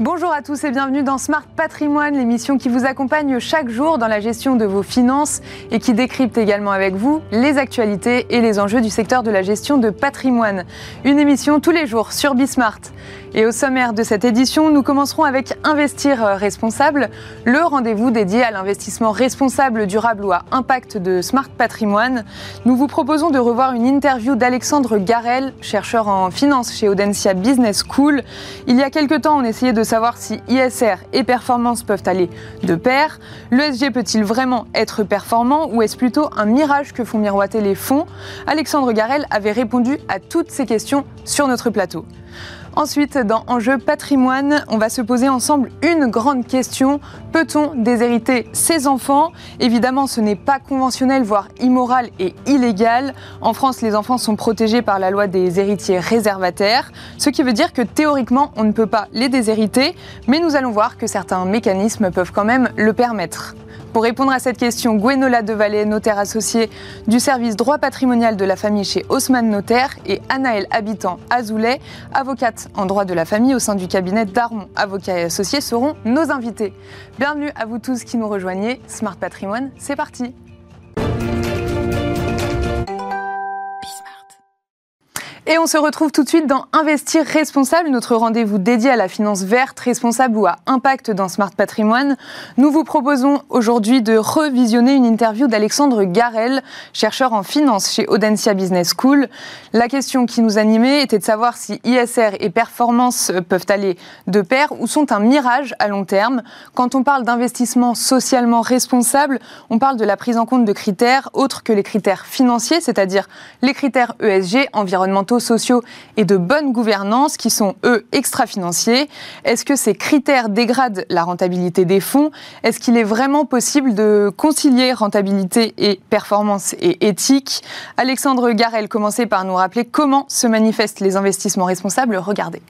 Bonjour à tous et bienvenue dans Smart Patrimoine, l'émission qui vous accompagne chaque jour dans la gestion de vos finances et qui décrypte également avec vous les actualités et les enjeux du secteur de la gestion de patrimoine. Une émission tous les jours sur Bismart. Et au sommaire de cette édition, nous commencerons avec Investir responsable, le rendez-vous dédié à l'investissement responsable, durable ou à impact de Smart Patrimoine. Nous vous proposons de revoir une interview d'Alexandre Garel, chercheur en finance chez Audencia Business School. Il y a quelques temps, on essayait de savoir si ISR et performance peuvent aller de pair. L'ESG peut-il vraiment être performant ou est-ce plutôt un mirage que font miroiter les fonds? Alexandre Garel avait répondu à toutes ces questions sur notre plateau. Ensuite, dans Enjeu patrimoine, on va se poser ensemble une grande question. Peut-on déshériter ses enfants? Évidemment, ce n'est pas conventionnel, voire immoral et illégal. En France, les enfants sont protégés par la loi des héritiers réservataires, ce qui veut dire que théoriquement, on ne peut pas les déshériter, mais nous allons voir que certains mécanismes peuvent quand même le permettre. Pour répondre à cette question, Gwenola Devalet, notaire associé du service droit patrimonial de la famille chez Haussmann Notaire, et Anaël Habitant Azoulay, avocate en droit de la famille au sein du cabinet d'Armon Avocats et Associés, seront nos invités. Bienvenue à vous tous qui nous rejoignez. Smart Patrimoine, c'est parti. Et on se retrouve tout de suite dans Investir responsable, notre rendez-vous dédié à la finance verte, responsable ou à impact dans Smart Patrimoine. Nous vous proposons aujourd'hui de revisionner une interview d'Alexandre Garel, chercheur en finance chez Audencia Business School. La question qui nous animait était de savoir si ISR et performance peuvent aller de pair ou sont un mirage à long terme. Quand on parle d'investissement socialement responsable, on parle de la prise en compte de critères autres que les critères financiers, c'est-à-dire les critères ESG, environnementaux, sociaux et de bonne gouvernance qui sont, eux, extra-financiers. Est-ce que ces critères dégradent la rentabilité des fonds? Est-ce qu'il est vraiment possible de concilier rentabilité et performance et éthique? Alexandre Garel commençait par nous rappeler comment se manifestent les investissements responsables. Regardez.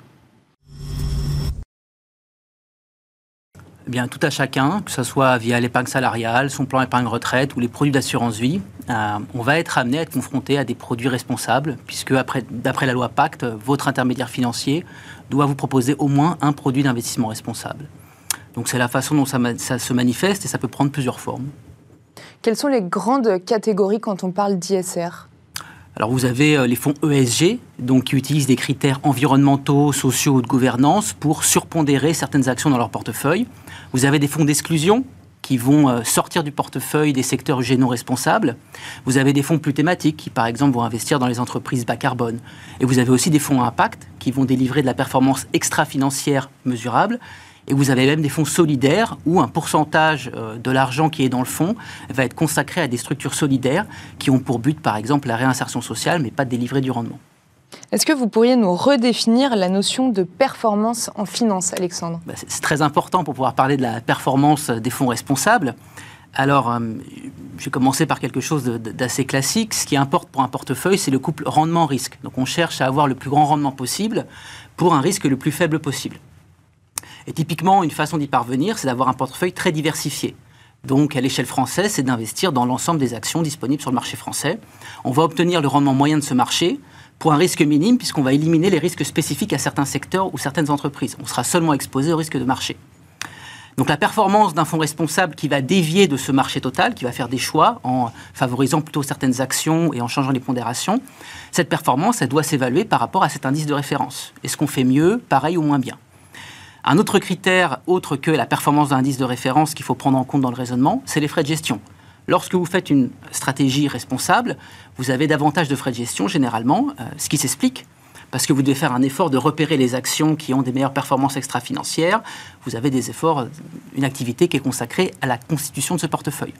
Eh bien, tout à chacun, que ce soit via l'épargne salariale, son plan épargne retraite ou les produits d'assurance vie, euh, on va être amené à être confronté à des produits responsables, puisque d'après la loi Pacte, votre intermédiaire financier doit vous proposer au moins un produit d'investissement responsable. Donc c'est la façon dont ça, ça se manifeste et ça peut prendre plusieurs formes. Quelles sont les grandes catégories quand on parle d'ISR? Alors vous avez euh, les fonds ESG, donc qui utilisent des critères environnementaux, sociaux ou de gouvernance pour surpondérer certaines actions dans leur portefeuille. Vous avez des fonds d'exclusion qui vont euh, sortir du portefeuille des secteurs UG non responsables. Vous avez des fonds plus thématiques qui, par exemple, vont investir dans les entreprises bas carbone. Et vous avez aussi des fonds à impact qui vont délivrer de la performance extra-financière mesurable et vous avez même des fonds solidaires où un pourcentage euh, de l'argent qui est dans le fonds va être consacré à des structures solidaires qui ont pour but, par exemple, la réinsertion sociale, mais pas de délivrer du rendement. Est-ce que vous pourriez nous redéfinir la notion de performance en finance, Alexandre? Bah, C'est très important pour pouvoir parler de la performance des fonds responsables. Alors, euh, je vais commencer par quelque chose d'assez classique. Ce qui importe pour un portefeuille, c'est le couple rendement-risque. Donc, on cherche à avoir le plus grand rendement possible pour un risque le plus faible possible. Et typiquement, une façon d'y parvenir, c'est d'avoir un portefeuille très diversifié. Donc, à l'échelle française, c'est d'investir dans l'ensemble des actions disponibles sur le marché français. On va obtenir le rendement moyen de ce marché pour un risque minime, puisqu'on va éliminer les risques spécifiques à certains secteurs ou certaines entreprises. On sera seulement exposé au risque de marché. Donc la performance d'un fonds responsable qui va dévier de ce marché total, qui va faire des choix en favorisant plutôt certaines actions et en changeant les pondérations, cette performance, elle doit s'évaluer par rapport à cet indice de référence. Est-ce qu'on fait mieux, pareil ou moins bien? Un autre critère, autre que la performance d'un indice de référence qu'il faut prendre en compte dans le raisonnement, c'est les frais de gestion. Lorsque vous faites une stratégie responsable, vous avez davantage de frais de gestion généralement, euh, ce qui s'explique parce que vous devez faire un effort de repérer les actions qui ont des meilleures performances extra-financières. Vous avez des efforts, une activité qui est consacrée à la constitution de ce portefeuille.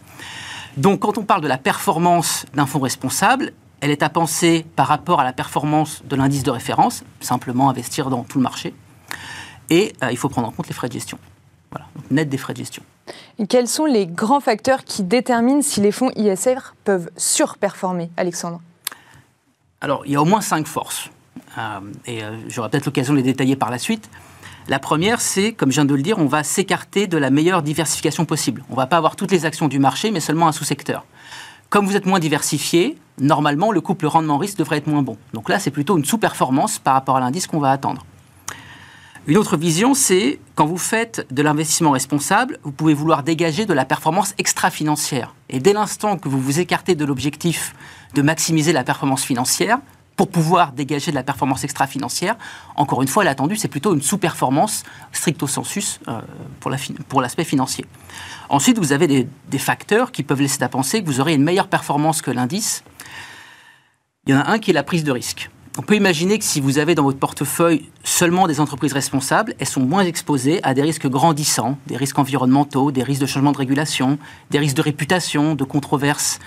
Donc quand on parle de la performance d'un fonds responsable, elle est à penser par rapport à la performance de l'indice de référence, simplement investir dans tout le marché, et euh, il faut prendre en compte les frais de gestion. Voilà, net des frais de gestion. Et quels sont les grands facteurs qui déterminent si les fonds ISR peuvent surperformer, Alexandre? Alors, il y a au moins cinq forces. Euh, et euh, j'aurai peut-être l'occasion de les détailler par la suite. La première, c'est, comme je viens de le dire, on va s'écarter de la meilleure diversification possible. On ne va pas avoir toutes les actions du marché, mais seulement un sous-secteur. Comme vous êtes moins diversifié, normalement, le couple rendement-risque devrait être moins bon. Donc là, c'est plutôt une sous-performance par rapport à l'indice qu'on va attendre. Une autre vision, c'est quand vous faites de l'investissement responsable, vous pouvez vouloir dégager de la performance extra-financière. Et dès l'instant que vous vous écartez de l'objectif de maximiser la performance financière, pour pouvoir dégager de la performance extra-financière, encore une fois, l'attendu, c'est plutôt une sous-performance stricto sensus euh, pour l'aspect financier. Ensuite, vous avez des, des, facteurs qui peuvent laisser à penser que vous aurez une meilleure performance que l'indice. Il y en a un qui est la prise de risque. On peut imaginer que si vous avez dans votre portefeuille seulement des entreprises responsables, elles sont moins exposées à des risques grandissants, des risques environnementaux, des risques de changement de régulation, des risques de réputation, de controverses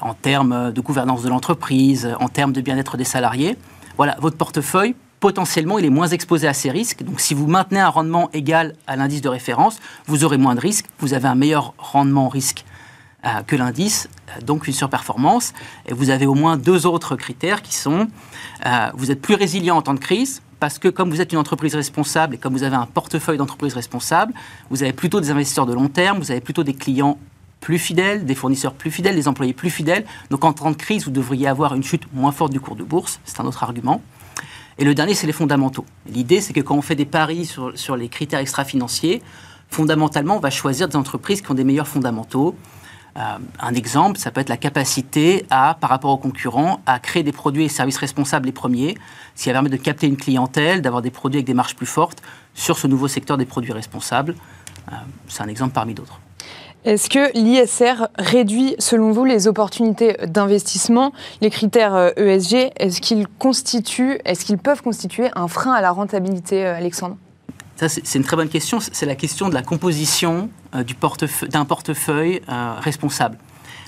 en termes de gouvernance de l'entreprise, en termes de bien-être des salariés. Voilà, votre portefeuille, potentiellement, il est moins exposé à ces risques. Donc, si vous maintenez un rendement égal à l'indice de référence, vous aurez moins de risques, vous avez un meilleur rendement risque euh, que l'indice, euh, donc une surperformance. Et vous avez au moins deux autres critères qui sont, euh, vous êtes plus résilient en temps de crise, parce que comme vous êtes une entreprise responsable et comme vous avez un portefeuille d'entreprises responsables, vous avez plutôt des investisseurs de long terme, vous avez plutôt des clients plus fidèles, des fournisseurs plus fidèles, des employés plus fidèles. Donc en temps de crise, vous devriez avoir une chute moins forte du cours de bourse. C'est un autre argument. Et le dernier, c'est les fondamentaux. L'idée, c'est que quand on fait des paris sur, sur les critères extra-financiers, fondamentalement, on va choisir des entreprises qui ont des meilleurs fondamentaux. Euh, un exemple, ça peut être la capacité par rapport aux concurrents, à créer des produits et services responsables les premiers, ce qui va permettre de capter une clientèle, d'avoir des produits avec des marges plus fortes sur ce nouveau secteur des produits responsables. Euh, c'est un exemple parmi d'autres. Est-ce que l'ISR réduit, selon vous, les opportunités d'investissement? Les critères ESG, euh, e est-ce qu'ils constituent, est-ce qu'ils peuvent constituer un frein à la rentabilité, euh, Alexandre c'est une très bonne question. C'est la question de la composition euh, d'un portefeuille, responsable.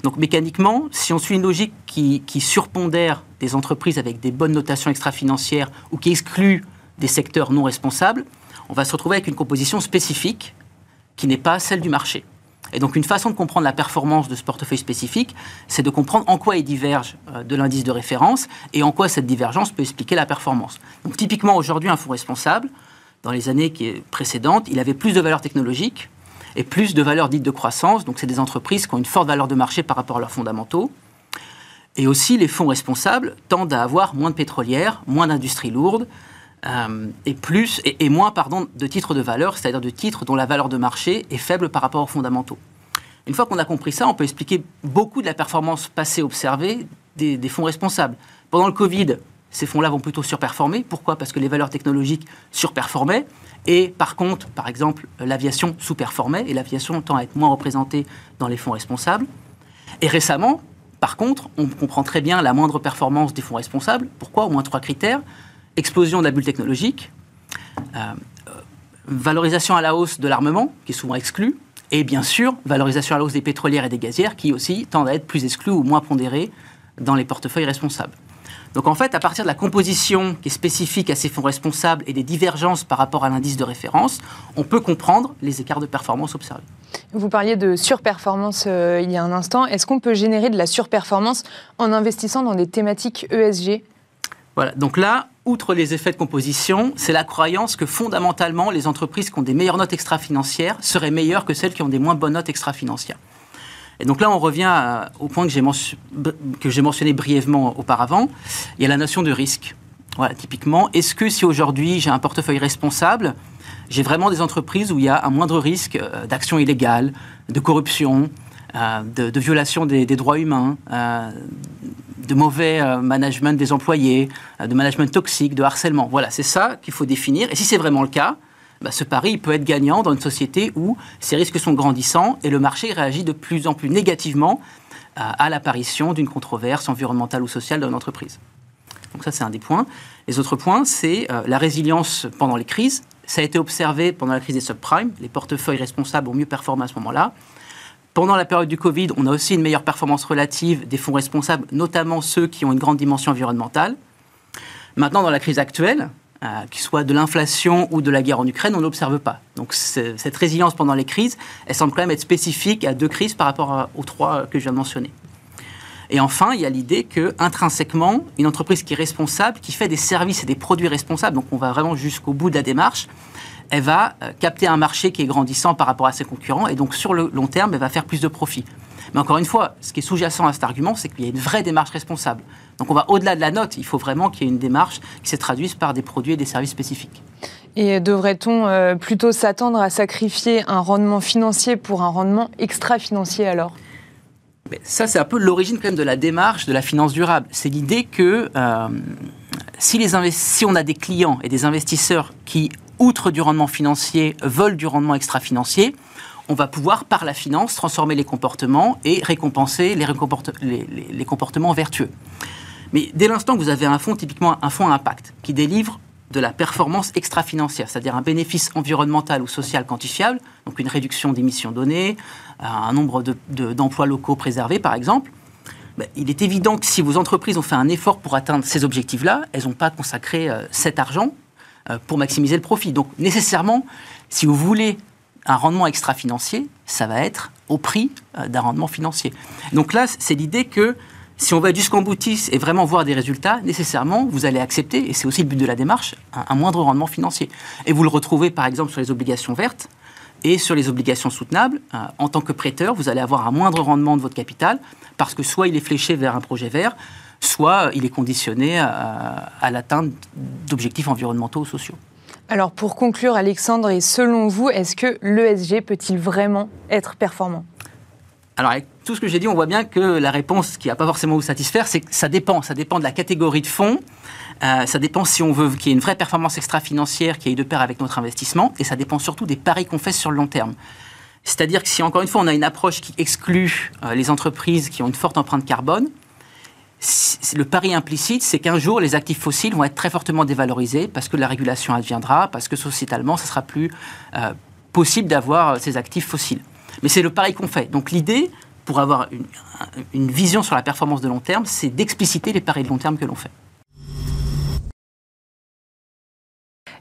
Donc mécaniquement, si on suit une logique qui, qui, surpondère des entreprises avec des bonnes notations extra-financières ou qui exclut des secteurs non responsables, on va se retrouver avec une composition spécifique qui n'est pas celle du marché. Et donc une façon de comprendre la performance de ce portefeuille spécifique, c'est de comprendre en quoi il diverge euh, de l'indice de référence et en quoi cette divergence peut expliquer la performance. Donc typiquement aujourd'hui un fonds responsable, dans les années précédentes, il avait plus de valeur technologique et plus de valeur dite de croissance. Donc c'est des entreprises qui ont une forte valeur de marché par rapport à leurs fondamentaux. Et aussi les fonds responsables tendent à avoir moins de pétrolières, moins d'industries lourdes, euh, et plus et, moins pardon de titres de valeur, c'est-à-dire de titres dont la valeur de marché est faible par rapport aux fondamentaux. Une fois qu'on a compris ça, on peut expliquer beaucoup de la performance passée observée des, fonds responsables. Pendant le Covid, ces fonds-là vont plutôt surperformer. Pourquoi? Parce que les valeurs technologiques surperformaient. Et par contre, par exemple, l'aviation sous-performait. Et l'aviation tend à être moins représentée dans les fonds responsables. Et récemment, par contre, on comprend très bien la moindre performance des fonds responsables. Pourquoi? Au moins trois critères explosion de la bulle technologique, euh, valorisation à la hausse de l'armement, qui est souvent exclu, et bien sûr, valorisation à la hausse des pétrolières et des gazières, qui aussi tendent à être plus exclus ou moins pondérés dans les portefeuilles responsables. Donc en fait, à partir de la composition qui est spécifique à ces fonds responsables et des divergences par rapport à l'indice de référence, on peut comprendre les écarts de performance observés. Vous parliez de surperformance euh, il y a un instant. Est-ce qu'on peut générer de la surperformance en investissant dans des thématiques ESG Voilà, donc là, outre les effets de composition, c'est la croyance que fondamentalement, les entreprises qui ont des meilleures notes extra-financières seraient meilleures que celles qui ont des moins bonnes notes extra-financières. Et donc là, on revient au point que j'ai, mentionné brièvement auparavant. Il y a la notion de risque. Voilà, typiquement, est-ce que si aujourd'hui j'ai un portefeuille responsable, j'ai vraiment des entreprises où il y a un moindre risque euh, d'action illégale, de corruption, euh, de, violation des, droits humains, euh, de mauvais management des employés, de management toxique, de harcèlement? Voilà, c'est ça qu'il faut définir. Et si c'est vraiment le cas, bah, ce pari peut être gagnant dans une société où ces risques sont grandissants et le marché réagit de plus en plus négativement euh, à, l'apparition d'une controverse environnementale ou sociale dans une entreprise. Donc ça, c'est un des points. Les autres points, c'est la résilience pendant les crises. Ça a été observé pendant la crise des subprimes. Les portefeuilles responsables ont mieux performé à ce moment-là. Pendant la période du Covid, on a aussi une meilleure performance relative des fonds responsables, notamment ceux qui ont une grande dimension environnementale. Maintenant, dans la crise actuelle, euh, qu'il soit de l'inflation ou de la guerre en Ukraine, on n'observe pas. Donc cette résilience pendant les crises, elle semble quand même être spécifique à deux crises par rapport aux trois que je viens de mentionner. Et enfin, il y a l'idée que intrinsèquement, une entreprise qui est responsable, qui fait des services et des produits responsables, donc on va vraiment jusqu'au bout de la démarche, elle va capter un marché qui est grandissant par rapport à ses concurrents, et donc sur le long terme, elle va faire plus de profit. Mais encore une fois, ce qui est sous-jacent à cet argument, c'est qu'il y a une vraie démarche responsable. Donc on va au-delà de la note, il faut vraiment qu'il y ait une démarche qui se traduise par des produits et des services spécifiques. Et devrait-on euh, plutôt s'attendre à sacrifier un rendement financier pour un rendement extra-financier alors? Mais Ça, c'est un peu l'origine quand même de la démarche de la finance durable. C'est l'idée que euh, si, les si on a des clients et des investisseurs qui, outre du rendement financier, veulent du rendement extra-financier, on va pouvoir, par la finance, transformer les comportements et récompenser les, comportements vertueux. Mais dès l'instant que vous avez un fonds, typiquement un fonds à impact, qui délivre de la performance extra-financière, c'est-à-dire un bénéfice environnemental ou social quantifiable, donc une réduction d'émissions données, un nombre d'emplois locaux préservés par exemple, ben, il est évident que si vos entreprises ont fait un effort pour atteindre ces objectifs-là, elles n'ont pas consacré euh, cet argent pour maximiser le profit. Donc nécessairement, si vous voulez un rendement extra-financier, ça va être au prix euh, d'un rendement financier. Donc là, c'est l'idée que si on va jusqu'en boutique et vraiment voir des résultats, nécessairement, vous allez accepter, et c'est aussi le but de la démarche, un, moindre rendement financier. Et vous le retrouvez par exemple sur les obligations vertes et sur les obligations soutenables. Euh, en tant que prêteur, vous allez avoir un moindre rendement de votre capital parce que soit il est fléché vers un projet vert, soit il est conditionné à, à l'atteinte d'objectifs environnementaux ou sociaux. Alors pour conclure, Alexandre, et selon vous, est-ce que l'ESG peut-il vraiment être performant? Alors, avec tout ce que j'ai dit, on voit bien que la réponse qui va pas forcément vous satisfaire, c'est que ça dépend. Ça dépend de la catégorie de fonds. Euh, ça dépend si on veut qu'il y ait une vraie performance extra-financière qui aille de pair avec notre investissement. Et ça dépend surtout des paris qu'on fait sur le long terme. C'est-à-dire que si, encore une fois, on a une approche qui exclut euh, les entreprises qui ont une forte empreinte carbone, le pari implicite, c'est qu'un jour, les actifs fossiles vont être très fortement dévalorisés parce que la régulation adviendra, parce que sociétalement, ce sera plus euh, possible d'avoir euh, ces actifs fossiles. Mais c'est le pari qu'on fait. Donc l'idée, pour avoir une vision sur la performance de long terme, c'est d'expliciter les paris de long terme que l'on fait.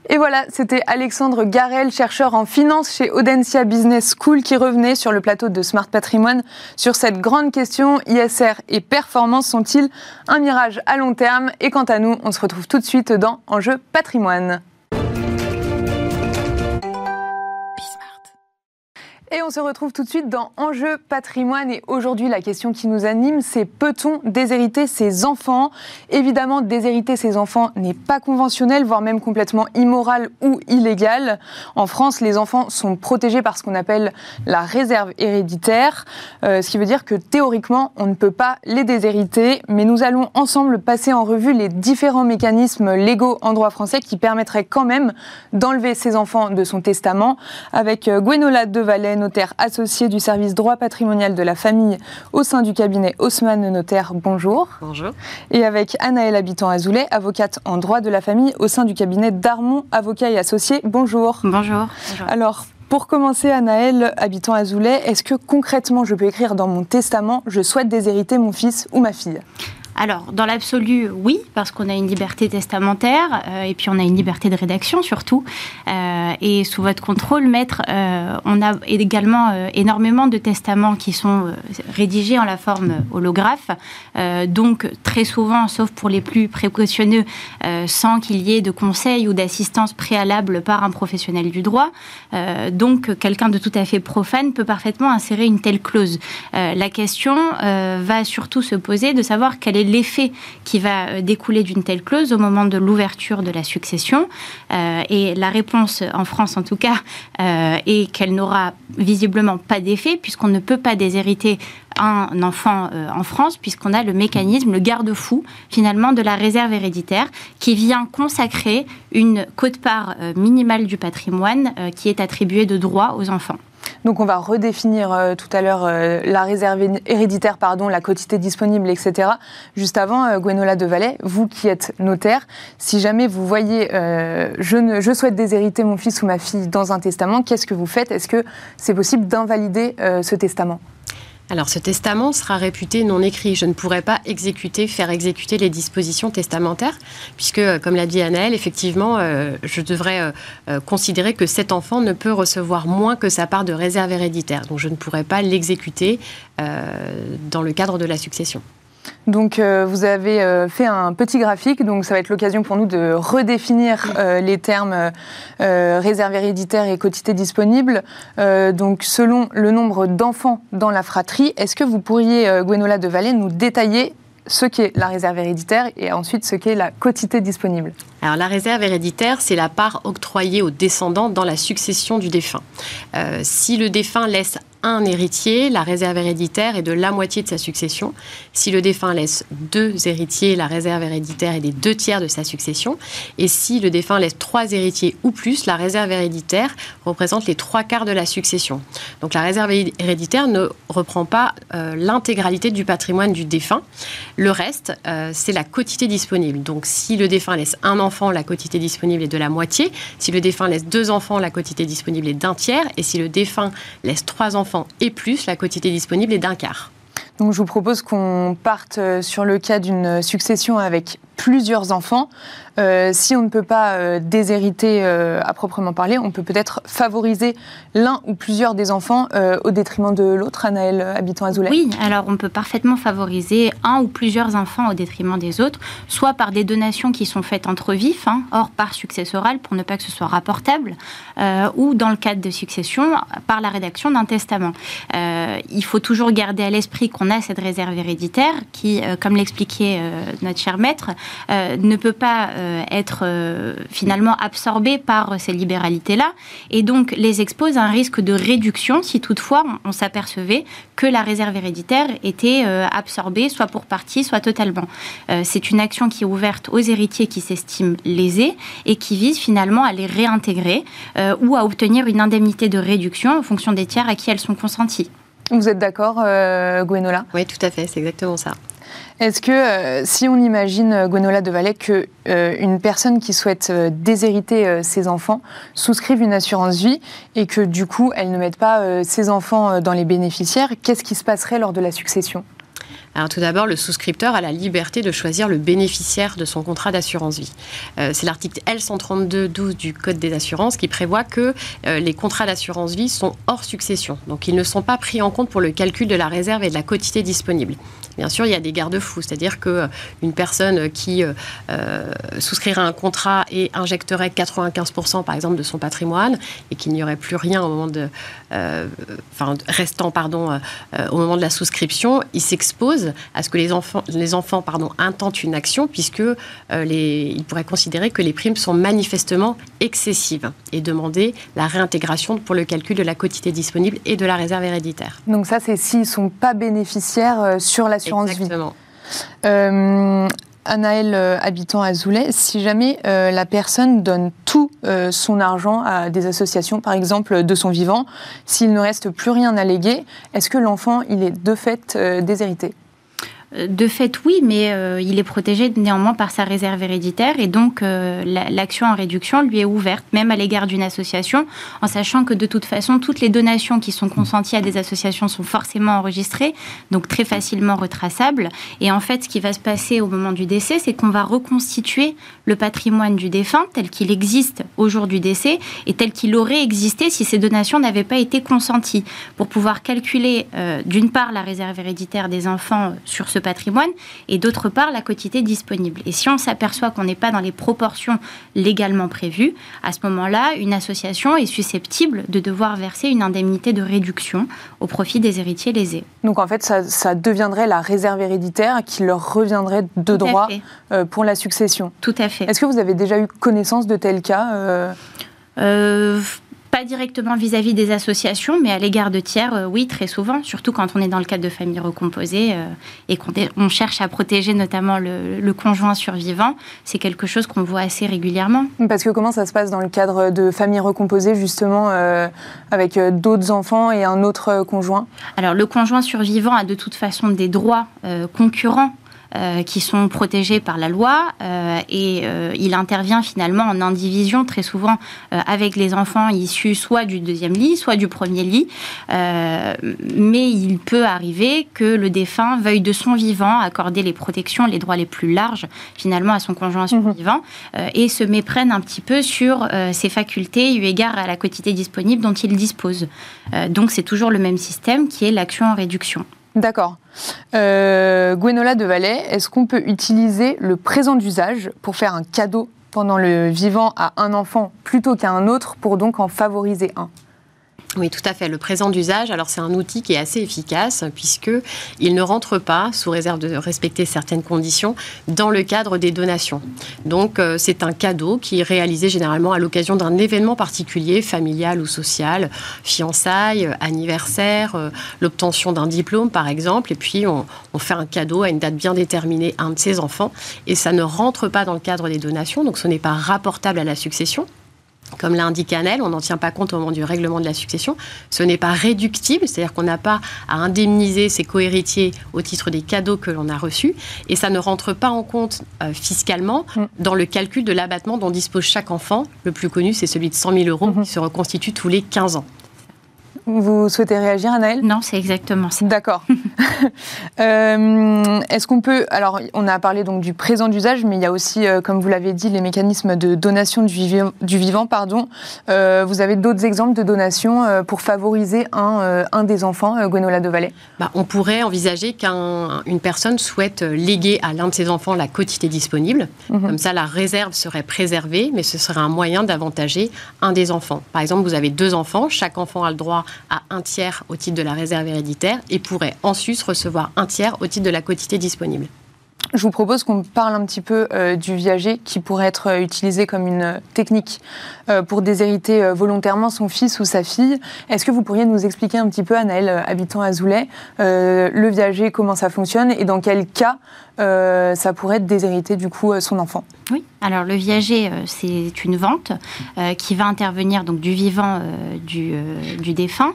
Et voilà, c'était Alexandre Garel, chercheur en finance chez Audencia Business School, qui revenait sur le plateau de Smart Patrimoine sur cette grande question ISR et performance sont-ils un mirage à long terme? Et quant à nous, on se retrouve tout de suite dans Enjeu Patrimoine. Et on se retrouve tout de suite dans Enjeu patrimoine. Et aujourd'hui, la question qui nous anime, c'est peut-on déshériter ses enfants? Évidemment, déshériter ses enfants n'est pas conventionnel, voire même complètement immoral ou illégal. En France, les enfants sont protégés par ce qu'on appelle la réserve héréditaire, euh, ce qui veut dire que théoriquement, on ne peut pas les déshériter. Mais nous allons ensemble passer en revue les différents mécanismes légaux en droit français qui permettraient quand même d'enlever ses enfants de son testament. Avec euh, Gwenola Devalène, notaire associé du service droit patrimonial de la famille au sein du cabinet Haussmann Notaire. Bonjour. Bonjour. Et avec Anaëlle Habitant Azoulay, avocate en droit de la famille au sein du cabinet Darmon Avocat et Associés. Bonjour. Bonjour. Alors, pour commencer, Anaëlle, habitant Azoulay, est-ce que concrètement je peux écrire dans mon testament je souhaite déshériter mon fils ou ma fille? Alors, dans l'absolu, oui, parce qu'on a une liberté testamentaire euh, et puis on a une liberté de rédaction surtout. Euh, et sous votre contrôle, maître, euh, on a également énormément de testaments qui sont rédigés en la forme holographe. donc, très souvent, sauf pour les plus précautionneux, sans qu'il y ait de conseil ou d'assistance préalable par un professionnel du droit. donc, quelqu'un de tout à fait profane peut parfaitement insérer une telle clause. la question va surtout se poser de savoir quelle est l'effet qui va euh, découler d'une telle clause au moment de l'ouverture de la succession. Euh, et la réponse, en France en tout cas, euh, est qu'elle n'aura visiblement pas d'effet, puisqu'on ne peut pas déshériter un enfant en France, puisqu'on a le mécanisme, le garde-fou, finalement, de la réserve héréditaire, qui vient consacrer une quote-part minimale du patrimoine qui est attribuée de droit aux enfants. Donc on va redéfinir euh, tout à l'heure euh, la réserve héréditaire, pardon, la quotité disponible, etc. Juste avant, euh, Gwenola de Valais, vous qui êtes notaire, si jamais vous voyez je, ne, je souhaite déshériter mon fils ou ma fille dans un testament, qu'est-ce que vous faites? Est-ce que c'est possible d'invalider ce testament? Alors ce testament sera réputé non écrit. Je ne pourrai pas exécuter, faire exécuter les dispositions testamentaires, puisque, euh, comme l'a dit Anaël, effectivement, euh, je devrais euh, considérer que cet enfant ne peut recevoir moins que sa part de réserve héréditaire. Donc je ne pourrai pas l'exécuter dans le cadre de la succession. Donc euh, vous avez euh, fait un petit graphique, donc ça va être l'occasion pour nous de redéfinir euh, les termes réserve héréditaire et quotité disponible. donc selon le nombre d'enfants dans la fratrie, est-ce que vous pourriez, Gwenola de Vallée, nous détailler ce qu'est la réserve héréditaire et ensuite ce qu'est la quotité disponible? Alors la réserve héréditaire, c'est la part octroyée aux descendants dans la succession du défunt. si le défunt laisse un héritier, la réserve héréditaire est de la moitié de sa succession. Si le défunt laisse deux héritiers, la réserve héréditaire est des deux tiers de sa succession. Et si le défunt laisse trois héritiers ou plus, la réserve héréditaire représente les trois quarts de la succession. Donc la réserve héréditaire ne reprend pas euh, l'intégralité du patrimoine du défunt. Le reste, euh, c'est la quotité disponible. Donc si le défunt laisse un enfant, la quotité disponible est de la moitié. Si le défunt laisse deux enfants, la quotité disponible est d'un tiers. Et si le défunt laisse trois enfants, et plus, la quotité disponible est d'un quart. Donc je vous propose qu'on parte euh, sur le cas d'une succession avec plusieurs enfants. Euh, si on ne peut pas euh, déshériter euh, à proprement parler, on peut peut-être favoriser l'un ou plusieurs des enfants au détriment de l'autre, Anaël, habitant Azoulay Oui, alors on peut parfaitement favoriser un ou plusieurs enfants au détriment des autres, soit par des donations qui sont faites entre vifs, hein, hors par successorale, pour ne pas que ce soit rapportable, ou dans le cadre de succession, par la rédaction d'un testament. il faut toujours garder à l'esprit qu'on a cette réserve héréditaire qui, comme l'expliquait notre cher maître, euh, ne peut pas euh, être euh, finalement absorbé par ces libéralités-là et donc les expose à un risque de réduction si toutefois on, s'apercevait que la réserve héréditaire était absorbée soit pour partie, soit totalement. C'est une action qui est ouverte aux héritiers qui s'estiment lésés et qui vise finalement à les réintégrer ou à obtenir une indemnité de réduction en fonction des tiers à qui elles sont consenties. Vous êtes d'accord, Gwenola Oui, tout à fait, c'est exactement ça. Est-ce que euh, si on imagine, euh, Gwenola de Valais, qu'une euh, personne qui souhaite déshériter ses enfants souscrive une assurance vie et que du coup elle ne mette pas ses enfants dans les bénéficiaires, qu'est-ce qui se passerait lors de la succession? Alors tout d'abord, le souscripteur a la liberté de choisir le bénéficiaire de son contrat d'assurance vie. Euh, c'est l'article L132.12 du Code des assurances qui prévoit que euh, les contrats d'assurance vie sont hors succession. Donc ils ne sont pas pris en compte pour le calcul de la réserve et de la quotité disponible. Bien sûr, il y a des garde-fous, c'est-à-dire qu'une euh, personne qui souscrirait un contrat et injecterait 95% par exemple de son patrimoine et qu'il n'y aurait plus rien au moment de, enfin restant pardon au moment de la souscription, il s'expose à ce que les enfants, les enfants pardon, intentent une action, puisque euh, les, ils pourraient considérer que les primes sont manifestement excessives et demander la réintégration pour le calcul de la quotité disponible et de la réserve héréditaire. Donc ça, c'est s'ils ne sont pas bénéficiaires euh, sur l'assurance vie. Exactement. Euh, Anaël, habitant à Zoulet, si jamais la personne donne tout son argent à des associations, par exemple de son vivant, s'il ne reste plus rien à léguer, est-ce que l'enfant, il est de fait déshérité? De fait, oui, mais euh, il est protégé néanmoins par sa réserve héréditaire et donc euh, l'action en réduction lui est ouverte, même à l'égard d'une association, en sachant que de toute façon, toutes les donations qui sont consenties à des associations sont forcément enregistrées, donc très facilement retraçables. Et en fait, ce qui va se passer au moment du décès, c'est qu'on va reconstituer le patrimoine du défunt tel qu'il existe au jour du décès et tel qu'il aurait existé si ces donations n'avaient pas été consenties, pour pouvoir calculer euh, d'une part la réserve héréditaire des enfants sur ce patrimoine et d'autre part la quotité disponible. Et si on s'aperçoit qu'on n'est pas dans les proportions légalement prévues, à ce moment-là, une association est susceptible de devoir verser une indemnité de réduction au profit des héritiers lésés. Donc en fait, ça, deviendrait la réserve héréditaire qui leur reviendrait de droit euh, pour la succession. Tout à fait. Est-ce que vous avez déjà eu connaissance de tel cas euh, euh pas directement vis-à-vis des associations, mais à l'égard de tiers, euh, oui, très souvent, surtout quand on est dans le cadre de familles recomposées euh, et qu'on cherche à protéger notamment le, conjoint survivant. C'est quelque chose qu'on voit assez régulièrement. Parce que comment ça se passe dans le cadre de familles recomposées, justement, euh, avec d'autres enfants et un autre conjoint? Alors, le conjoint survivant a de toute façon des droits concurrents euh, qui sont protégés par la loi euh, et euh, il intervient finalement en indivision très souvent avec les enfants issus soit du deuxième lit, soit du premier lit. mais il peut arriver que le défunt veuille de son vivant accorder les protections, les droits les plus larges finalement à son conjoint mhm. survivant et se méprenne un petit peu sur ses facultés eu égard à la quotité disponible dont il dispose. donc c'est toujours le même système qui est l'action en réduction. D'accord. Euh, Gwenola de Valais, est-ce qu'on peut utiliser le présent d'usage pour faire un cadeau pendant le vivant à un enfant plutôt qu'à un autre pour donc en favoriser un? Oui, tout à fait. Le présent d'usage, alors c'est un outil qui est assez efficace puisque il ne rentre pas, sous réserve de respecter certaines conditions, dans le cadre des donations. Donc euh, c'est un cadeau qui est réalisé généralement à l'occasion d'un événement particulier, familial ou social, fiançailles, anniversaire, euh, l'obtention d'un diplôme par exemple, et puis on, on, fait un cadeau à une date bien déterminée à un de ses enfants, et ça ne rentre pas dans le cadre des donations, donc ce n'est pas rapportable à la succession. Comme l'a indiqué Annelle, on n'en tient pas compte au moment du règlement de la succession. Ce n'est pas réductible, c'est-à-dire qu'on n'a pas à indemniser ses cohéritiers au titre des cadeaux que l'on a reçus. Et ça ne rentre pas en compte euh, fiscalement mm. dans le calcul de l'abattement dont dispose chaque enfant. Le plus connu, c'est celui de 100 000 euros mm-hmm. qui se reconstitue tous les 15 ans. Vous souhaitez réagir, Anaëlle Non, c'est exactement ça. D'accord. Euh, est-ce qu'on peut... Alors, on a parlé donc du présent d'usage, mais il y a aussi, euh, comme vous l'avez dit, les mécanismes de donation du, vivant. Du vivant pardon. Euh, vous avez d'autres exemples de donation pour favoriser un, un des enfants, Gwenola de Vallée bah, On pourrait envisager qu'une personne souhaite léguer à l'un de ses enfants la quotité disponible. Mhm. Comme ça, la réserve serait préservée, mais ce serait un moyen d'avantager un des enfants. Par exemple, vous avez deux enfants, chaque enfant a le droit à un tiers au titre de la réserve héréditaire et pourrait ensuite recevoir un tiers au titre de la quotité disponible. Je vous propose qu'on parle un petit peu euh, du viager qui pourrait être euh, utilisé comme une euh, technique pour déshériter volontairement son fils ou sa fille. Est-ce que vous pourriez nous expliquer un petit peu, Anaël, habitant à Zoulet, le viager, comment ça fonctionne et dans quel cas ça pourrait déshériter du coup son enfant? Oui, alors le viager, c'est une vente qui va intervenir donc du vivant du, du, défunt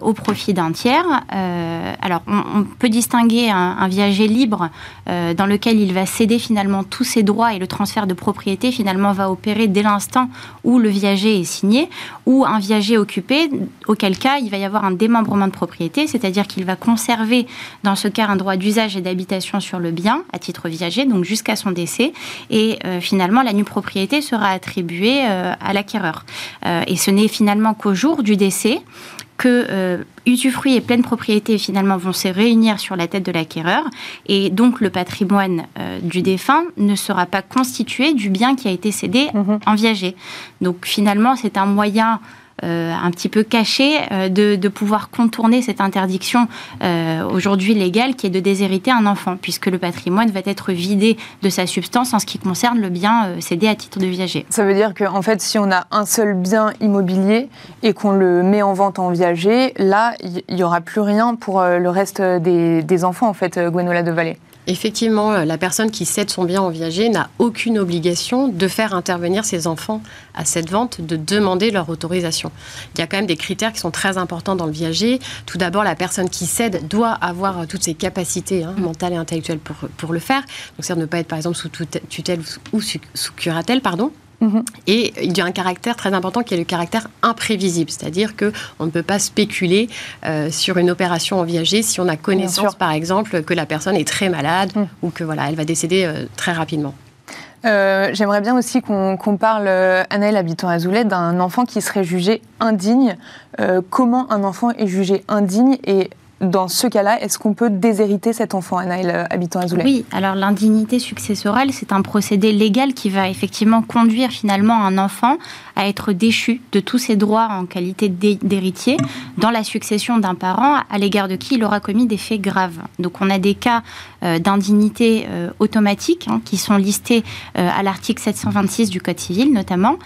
au profit d'un tiers. alors on, peut distinguer un, viager libre euh, dans lequel il va céder finalement tous ses droits et le transfert de propriété finalement va opérer dès l'instant où le viager est signé, ou un viager occupé, auquel cas il va y avoir un démembrement de propriété, c'est-à-dire qu'il va conserver dans ce cas un droit d'usage et d'habitation sur le bien à titre viager, donc jusqu'à son décès, euh, finalement la nue propriété sera attribuée euh, à l'acquéreur. et ce n'est finalement qu'au jour du décès que euh, usufruit et pleine propriété finalement vont se réunir sur la tête de l'acquéreur et donc le patrimoine euh, du défunt ne sera pas constitué du bien qui a été cédé mhm. en viager. Donc finalement c'est un moyen euh, un petit peu caché euh, de, pouvoir contourner cette interdiction euh, aujourd'hui légale qui est de déshériter un enfant, puisque le patrimoine va être vidé de sa substance en ce qui concerne le bien cédé à titre de viager. Ça veut dire qu'en en fait, si on a un seul bien immobilier et qu'on le met en vente en viager, là, il n'y aura plus rien pour le reste des, des enfants, en fait, Gwenola de Vallée. Effectivement, la personne qui cède son bien en viager n'a aucune obligation de faire intervenir ses enfants à cette vente, de demander leur autorisation. Il y a quand même des critères qui sont très importants dans le viager. Tout d'abord, la personne qui cède doit avoir toutes ses capacités hein, mentales et intellectuelles pour, pour le faire. Donc, c'est ne pas être, par exemple, sous tutelle ou sous, sous curatelle, pardon. Mhm. Et il y a un caractère très important qui est le caractère imprévisible, c'est-à-dire que on ne peut pas spéculer euh, sur une opération en viager si on a connaissance, par exemple, que la personne est très malade mhm. ou que voilà, elle va décéder euh, très rapidement. Euh, j'aimerais bien aussi qu'on parle, Anaël habitant à Zoulet, d'un enfant qui serait jugé indigne. comment un enfant est jugé indigne et dans ce cas-là, est-ce qu'on peut déshériter cet enfant, Anaël, euh, habitant Azoulay? Oui, alors l'indignité successorale, c'est un procédé légal qui va effectivement conduire finalement un enfant à être déchu de tous ses droits en qualité d'héritier dans la succession d'un parent à l'égard de qui il aura commis des faits graves. Donc on a des cas euh, d'indignité euh, automatique hein, qui sont listés à l'article 726 du Code civil notamment.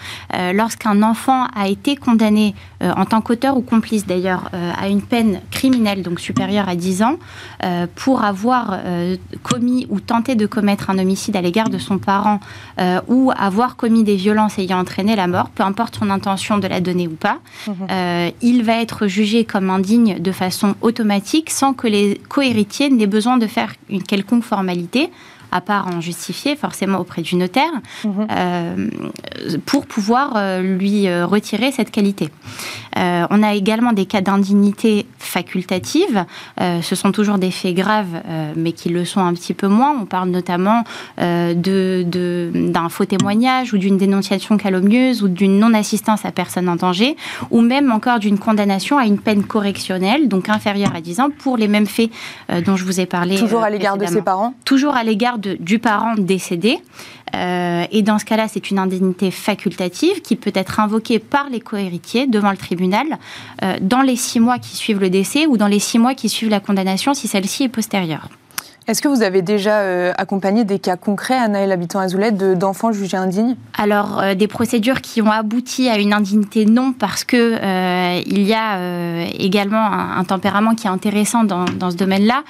Lorsqu'un enfant a été condamné en tant qu'auteur ou complice d'ailleurs à une peine criminelle, donc supérieur à 10 ans euh, pour avoir euh, commis ou tenté de commettre un homicide à l'égard de son parent euh, ou avoir commis des violences ayant entraîné la mort, peu importe son intention de la donner ou pas, mhm. il va être jugé comme indigne de façon automatique sans que les cohéritiers n'aient besoin de faire une quelconque formalité à part en justifier, forcément auprès du notaire, mhm. pour pouvoir lui retirer cette qualité. on a également des cas d'indignité facultative. ce sont toujours des faits graves, mais qui le sont un petit peu moins. On parle notamment d'un de, faux témoignage ou d'une dénonciation calomnieuse ou d'une non-assistance à personne en danger, ou même encore d'une condamnation à une peine correctionnelle, donc inférieure à 10 ans, pour les mêmes faits euh, dont je vous ai parlé. Toujours à euh, l'égard de ses parents? Toujours à l'égard du parent décédé. Euh, et dans ce cas-là, c'est une indemnité facultative qui peut être invoquée par les cohéritiers devant le tribunal dans les six mois qui suivent le décès ou dans les six mois qui suivent la condamnation si celle-ci est postérieure. Est-ce que vous avez déjà euh, accompagné des cas concrets, Anaël Habitant Azoulay, d'enfants jugés indignes? Alors, euh, des procédures qui ont abouti à une indignité, non, parce que euh, il y a également un, tempérament qui est intéressant dans, ce domaine-là.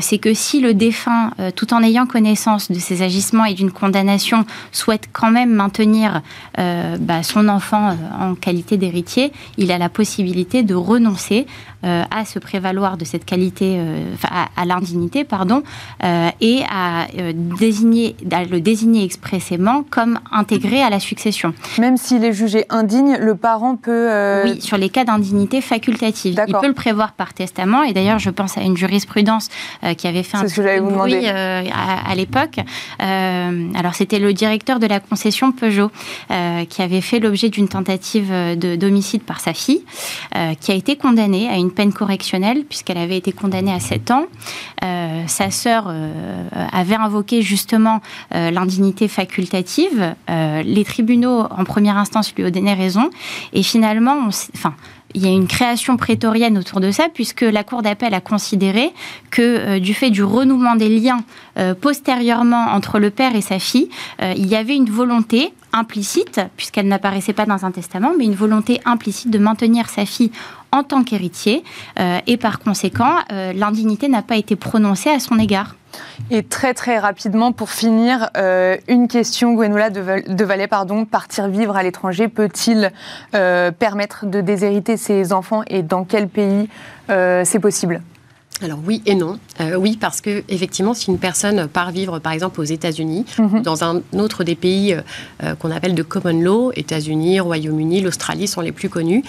C'est que si le défunt, tout en ayant connaissance de ses agissements et d'une condamnation, souhaite quand même maintenir bah, son enfant en qualité d'héritier, il a la possibilité de renoncer à se prévaloir de cette qualité, à, à l'indignité, pardon, euh, et à, euh, désigner, le désigner expressément comme intégré à la succession. Même s'il est jugé indigne, le parent peut... Euh, oui, sur les cas d'indignité facultative. Il peut le prévoir par testament, et d'ailleurs je pense à une jurisprudence qui avait fait un que vous bruit à, l'époque. alors c'était le directeur de la concession Peugeot qui avait fait l'objet d'une tentative de d'homicide par sa fille, qui a été condamnée à une peine correctionnelle puisqu'elle avait été condamnée à 7 ans. sa sœur euh, avait invoqué justement euh, l'indignité facultative. Euh, les tribunaux, en première instance, lui ont donné raison. Et finalement, enfin, il y a une création prétorienne autour de ça, puisque la Cour d'appel a considéré que du fait du renouement des liens postérieurement entre le père et sa fille, il y avait une volonté implicite, puisqu'elle n'apparaissait pas dans un testament, mais une volonté implicite de maintenir sa fille en tant qu'héritier, euh, et par conséquent, euh, l'indignité n'a pas été prononcée à son égard. Et très très rapidement, pour finir, euh, une question, Gwenola de, Valais, pardon, partir vivre à l'étranger peut-il permettre de déshériter ses enfants et dans quel pays c'est possible? Alors oui et non. Euh, oui, parce que effectivement, si une personne part vivre, par exemple, aux États-Unis, mhm. dans un autre des pays euh, euh, qu'on appelle de common law, États-Unis, Royaume-Uni, l'Australie sont les plus connus,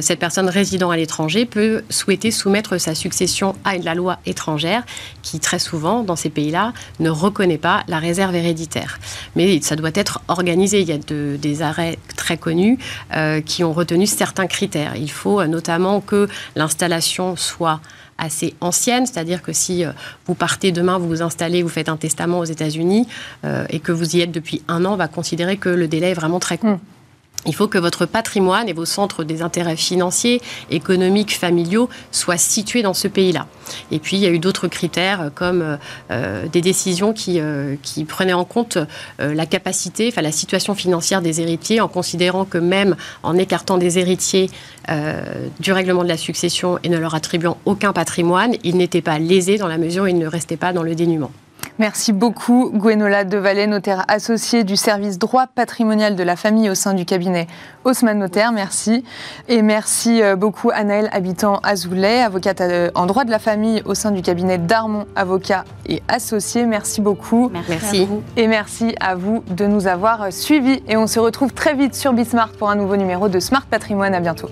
cette personne résidant à l'étranger peut souhaiter soumettre sa succession à la loi étrangère, qui très souvent, dans ces pays-là, ne reconnaît pas la réserve héréditaire. Mais ça doit être organisé. Il y a des arrêts très connus qui ont retenu certains critères. Il faut notamment que l'installation soit assez ancienne, c'est-à-dire que si euh, vous partez demain, vous vous installez, vous faites un testament aux États-Unis euh, et que vous y êtes depuis un an, on va considérer que le délai est vraiment très court. Mm. Il faut que votre patrimoine et vos centres des intérêts financiers, économiques, familiaux soient situés dans ce pays-là. Et puis, il y a eu d'autres critères euh, comme euh, des décisions qui, euh, qui, prenaient en compte la capacité, enfin la situation financière des héritiers, en considérant que même en écartant des héritiers du règlement de la succession et ne leur attribuant aucun patrimoine, ils n'étaient pas lésés dans la mesure où ils ne restaient pas dans le dénuement. Merci beaucoup, Gwenola Devalet, notaire associée du service droit patrimonial de la famille au sein du cabinet Haussmann Notaire. Merci. Et merci euh, beaucoup, Anaël Habitant Azoulay, avocate euh, en droit de la famille au sein du cabinet Darmon, avocat et associé. Merci beaucoup. Merci. Et merci à vous de nous avoir suivis. Et on se retrouve très vite sur Bismart pour un nouveau numéro de Smart Patrimoine. À bientôt.